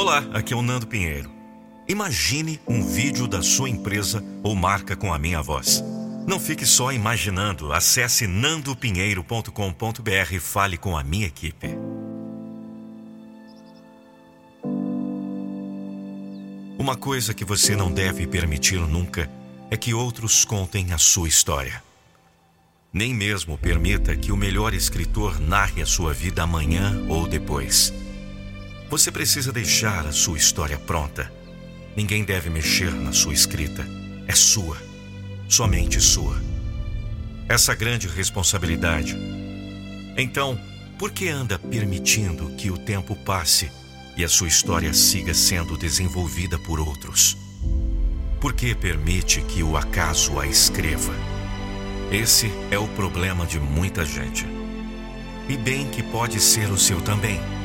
Olá, aqui é o Nando Pinheiro. Imagine um vídeo da sua empresa ou marca com a minha voz. Não fique só imaginando. Acesse nandopinheiro.com.br e fale com a minha equipe. Uma coisa que você não deve permitir nunca é que outros contem a sua história. Nem mesmo permita que o melhor escritor narre a sua vida amanhã ou depois. Você precisa deixar a sua história pronta. Ninguém deve mexer na sua escrita. É sua. Somente sua. Essa grande responsabilidade. Então, por que anda permitindo que o tempo passe e a sua história siga sendo desenvolvida por outros? Por que permite que o acaso a escreva? Esse é o problema de muita gente. E bem que pode ser o seu também.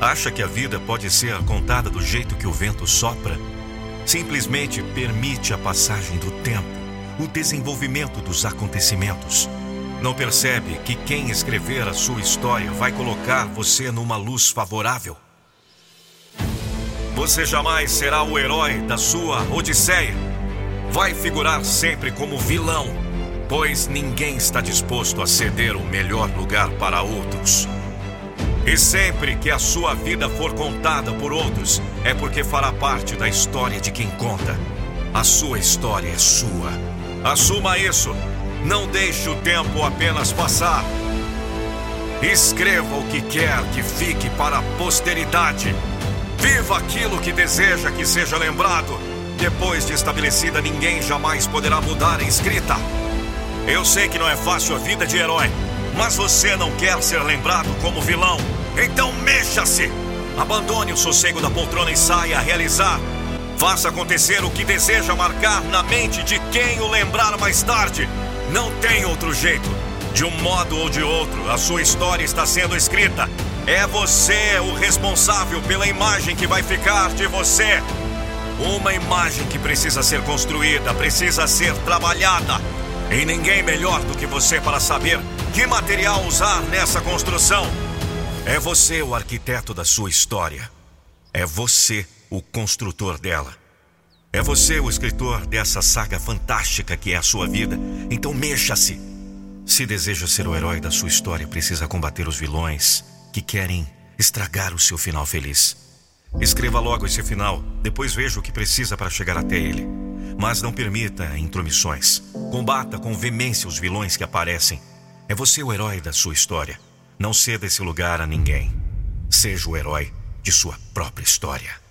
Acha que a vida pode ser contada do jeito que o vento sopra? Simplesmente permite a passagem do tempo, o desenvolvimento dos acontecimentos. Não percebe que quem escrever a sua história vai colocar você numa luz favorável? Você jamais será o herói da sua Odisseia. Vai figurar sempre como vilão pois ninguém está disposto a ceder o melhor lugar para outros. E sempre que a sua vida for contada por outros, é porque fará parte da história de quem conta. A sua história é sua. Assuma isso. Não deixe o tempo apenas passar. Escreva o que quer que fique para a posteridade. Viva aquilo que deseja que seja lembrado. Depois de estabelecida, ninguém jamais poderá mudar a escrita. Eu sei que não é fácil a vida de herói, mas você não quer ser lembrado como vilão. Então mexa-se! Abandone o sossego da poltrona e saia a realizar. Faça acontecer o que deseja marcar na mente de quem o lembrar mais tarde. Não tem outro jeito. De um modo ou de outro, a sua história está sendo escrita. É você o responsável pela imagem que vai ficar de você. Uma imagem que precisa ser construída, precisa ser trabalhada. E ninguém melhor do que você para saber que material usar nessa construção. É você o arquiteto da sua história. É você o construtor dela. É você o escritor dessa saga fantástica que é a sua vida. Então mexa-se. Se deseja ser o herói da sua história, precisa combater os vilões que querem estragar o seu final feliz. Escreva logo esse final, depois veja o que precisa para chegar até ele. Mas não permita intromissões. Combata com veemência os vilões que aparecem. É você o herói da sua história. Não ceda esse lugar a ninguém. Seja o herói de sua própria história.